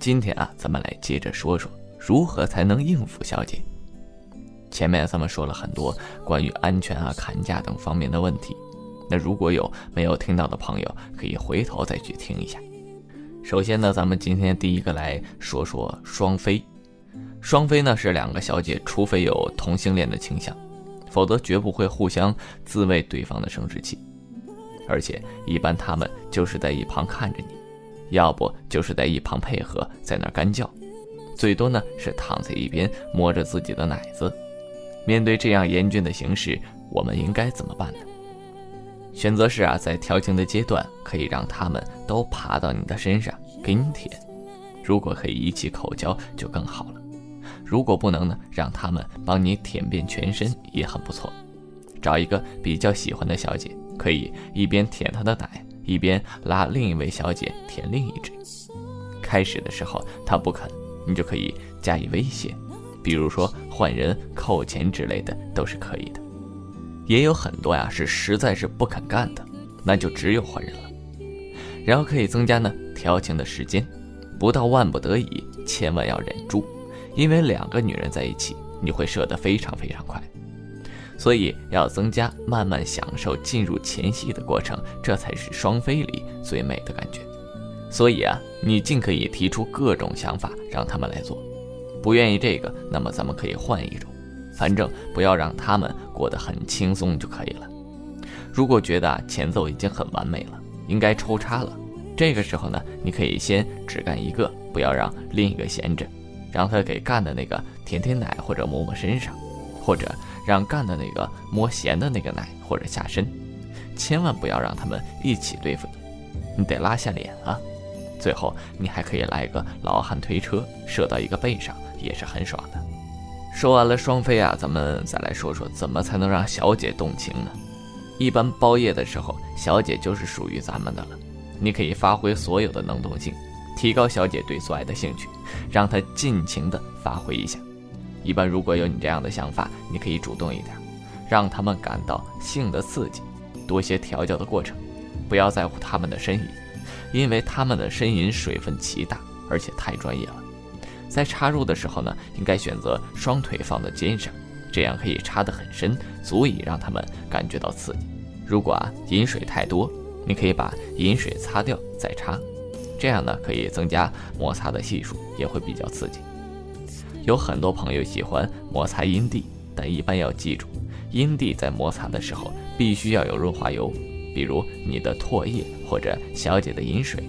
今天啊，咱们来接着说说如何才能应付小姐。前面咱们说了很多关于安全啊、砍价等方面的问题，那如果有没有听到的朋友，可以回头再去听一下。首先呢，咱们今天第一个来说说双飞。双飞呢是两个小姐，除非有同性恋的倾向，否则绝不会互相自慰对方的生殖器。而且一般他们就是在一旁看着你，要不就是在一旁配合，在那干叫，最多呢是躺在一边摸着自己的奶子。面对这样严峻的形势，我们应该怎么办呢？选择是啊，在调情的阶段，可以让他们都爬到你的身上给你舔，如果可以一起口交就更好了。如果不能呢，让他们帮你舔遍全身也很不错。找一个比较喜欢的小姐，可以一边舔她的奶，一边拉另一位小姐舔另一只。开始的时候她不肯，你就可以加以威胁。比如说换人、扣钱之类的都是可以的，也有很多呀是实在是不肯干的，那就只有换人了。然后可以增加呢调情的时间，不到万不得已，千万要忍住，因为两个女人在一起，你会射得非常非常快，所以要增加慢慢享受进入前戏的过程，这才是双飞里最美的感觉。所以啊，你尽可以提出各种想法，让他们来做。不愿意这个，那么咱们可以换一种，反正不要让他们过得很轻松就可以了。如果觉得前奏已经很完美了，应该抽插了，这个时候呢，你可以先只干一个，不要让另一个闲着，让他给干的那个舔舔奶或者摸摸身上，或者让干的那个摸闲的那个奶或者下身，千万不要让他们一起对付你，你得拉下脸啊。最后你还可以来一个老汉推车，射到一个背上。也是很爽的。说完了双飞啊，咱们再来说说怎么才能让小姐动情呢？一般包夜的时候，小姐就是属于咱们的了。你可以发挥所有的能动性，提高小姐对做爱的兴趣，让她尽情的发挥一下。一般如果有你这样的想法，你可以主动一点，让他们感到性的刺激，多些调教的过程，不要在乎他们的呻吟，因为他们的呻吟水分极大，而且太专业了。在插入的时候呢，应该选择双腿放在肩上，这样可以插得很深，足以让他们感觉到刺激。如果啊饮水太多，你可以把饮水擦掉再插，这样呢可以增加摩擦的系数，也会比较刺激。有很多朋友喜欢摩擦阴蒂，但一般要记住，阴蒂在摩擦的时候必须要有润滑油，比如你的唾液或者小姐的饮水。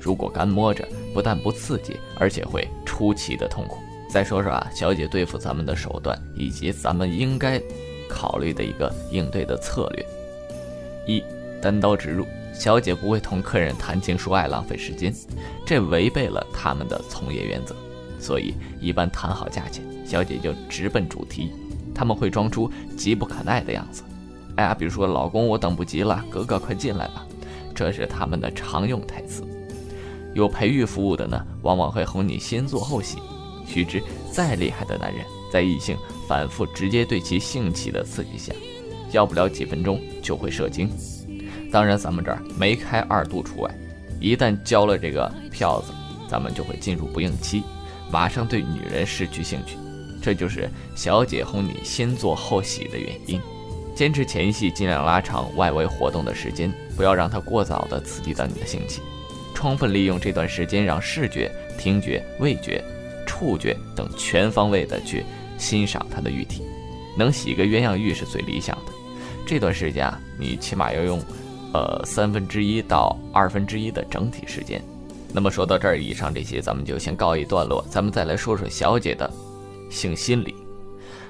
如果干摸着，不但不刺激，而且会出奇的痛苦。再说说啊，小姐对付咱们的手段，以及咱们应该考虑的一个应对的策略：一、单刀直入，小姐不会同客人谈情说爱，浪费时间，这违背了他们的从业原则。所以一般谈好价钱，小姐就直奔主题，他们会装出急不可耐的样子。哎呀，比如说老公，我等不及了，哥哥快进来吧，这是他们的常用台词。有培育服务的呢，往往会哄你先做后洗。须知，再厉害的男人，在异性反复直接对其性器的刺激下，要不了几分钟就会射精。当然，咱们这儿没开二度除外。一旦交了这个票子，咱们就会进入不应期，马上对女人失去兴趣。这就是小姐哄你先做后洗的原因。坚持前戏，尽量拉长外围活动的时间，不要让它过早的刺激到你的性器。充分利用这段时间，让视觉、听觉、味觉、触觉等全方位的去欣赏它的玉体，能洗个鸳鸯浴是最理想的。这段时间啊，你起码要用，呃三分之一到二分之一的整体时间。那么说到这儿，以上这些咱们就先告一段落，咱们再来说说小姐的性心理。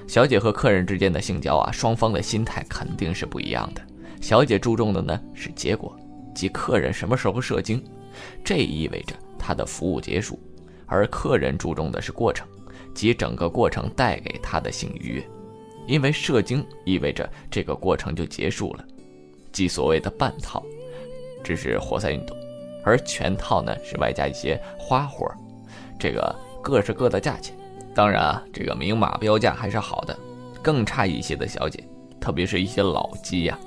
小姐和客人之间的性交啊，双方的心态肯定是不一样的。小姐注重的呢是结果，即客人什么时候射精。这意味着他的服务结束，而客人注重的是过程，即整个过程带给他的性愉悦。因为射精意味着这个过程就结束了，即所谓的半套，只是活塞运动，而全套呢是外加一些花活，这个各是各的价钱。当然啊，这个明码标价还是好的。更差一些的小姐，特别是一些老鸡呀，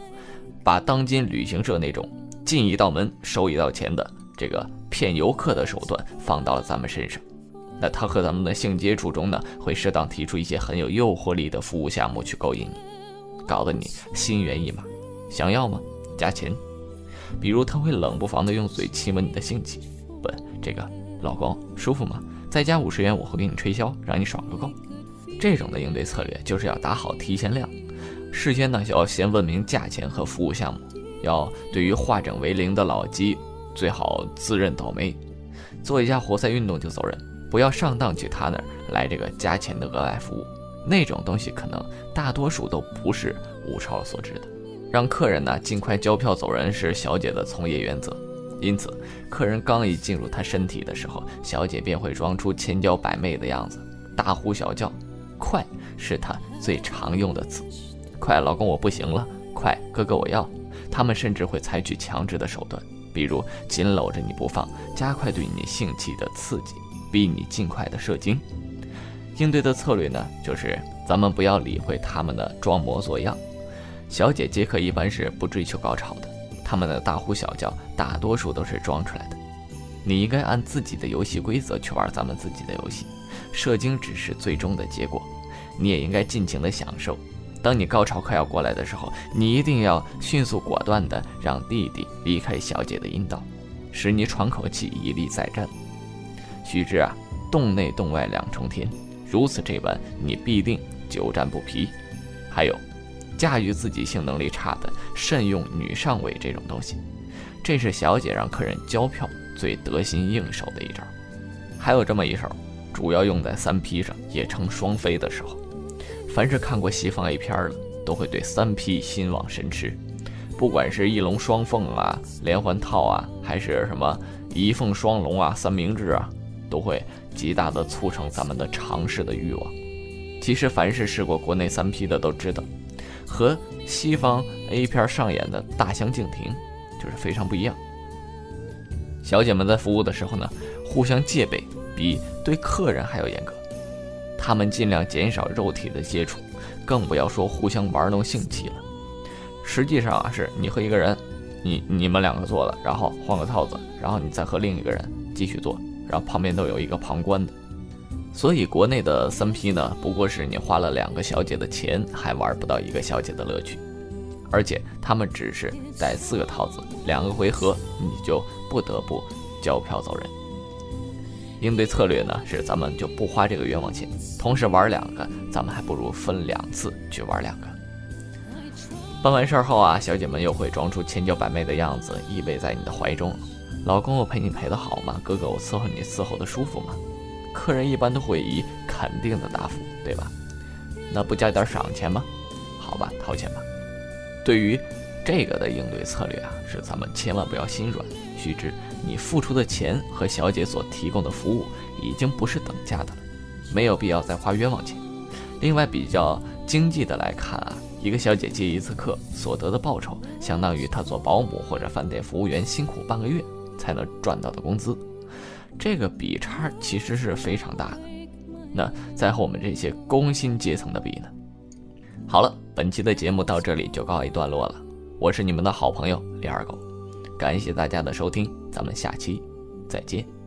把当今旅行社那种进一道门收一道钱的。这个骗游客的手段放到了咱们身上。那他和咱们的性接触中呢，会适当提出一些很有诱惑力的服务项目去勾引你，搞得你心猿意马，想要吗？加钱。比如他会冷不防的用嘴亲吻你的性器，不，这个老公舒服吗？再加五十元，我会给你吹箫，让你爽个够。这种的应对策略就是要打好提前量，事先呢要先问明价钱和服务项目，要对于化整为零的老鸡，最好自认倒霉，做一下活塞运动就走人。不要上当去他那儿来这个加钱的额外服务，那种东西可能大多数都不是物超所值的。让客人呢尽快交票走人是小姐的从业原则，因此客人刚一进入她身体的时候，小姐便会装出千娇百媚的样子，大呼小叫。快是她最常用的词，快，老公我不行了，快，哥哥我要。他们甚至会采取强制的手段，比如紧搂着你不放，加快对你性器的刺激。逼你尽快的射精，应对的策略呢，就是咱们不要理会他们的装模作样。小姐接客一般是不追求高潮的，他们的大呼小叫大多数都是装出来的。你应该按自己的游戏规则去玩咱们自己的游戏，射精只是最终的结果，你也应该尽情的享受。当你高潮快要过来的时候，你一定要迅速果断的让弟弟离开小姐的阴道，使你喘口气，以力再战。须知啊，洞内洞外两重天，如此这般，你必定久战不疲。还有，驾驭自己性能力差的，慎用女上位这种东西，这是小姐让客人交票最得心应手的一招。还有这么一手，主要用在三 P 上，也称双飞的时候。凡是看过西方 A 片的，都会对三 P 心往神驰。不管是一龙双凤啊、连环套啊，还是什么一凤双龙啊、三明治啊。都会极大的促成咱们的尝试的欲望。其实，凡是试过国内三 P 的都知道，和西方 A 片上演的大相径庭，就是非常不一样。小姐们在服务的时候呢，互相戒备比对客人还要严格，他们尽量减少肉体的接触，更不要说互相玩弄性器了。实际上啊，是你和一个人，你你们两个做了，然后换个套子，然后你再和另一个人继续做。然后旁边都有一个旁观的，所以国内的三 P 呢，不过是你花了两个小姐的钱，还玩不到一个小姐的乐趣，而且他们只是带四个套子，两个回合你就不得不交票走人。应对策略呢是咱们就不花这个冤枉钱，同时玩两个，咱们还不如分两次去玩两个。办完事后啊，小姐们又会装出千娇百媚的样子，依偎在你的怀中。老公，我陪你陪的好吗？哥哥，我伺候你伺候的舒服吗？客人一般都会以肯定的答复，对吧？那不加点赏钱吗？好吧，掏钱吧。对于这个的应对策略啊，是咱们千万不要心软。须知，你付出的钱和小姐所提供的服务已经不是等价的了，没有必要再花冤枉钱。另外，比较经济的来看啊，一个小姐接一次客所得的报酬，相当于她做保姆或者饭店服务员辛苦半个月。才能赚到的工资，这个比差其实是非常大的。那再和我们这些工薪阶层的比呢？好了，本期的节目到这里就告一段落了。我是你们的好朋友李二狗，感谢大家的收听，咱们下期再见。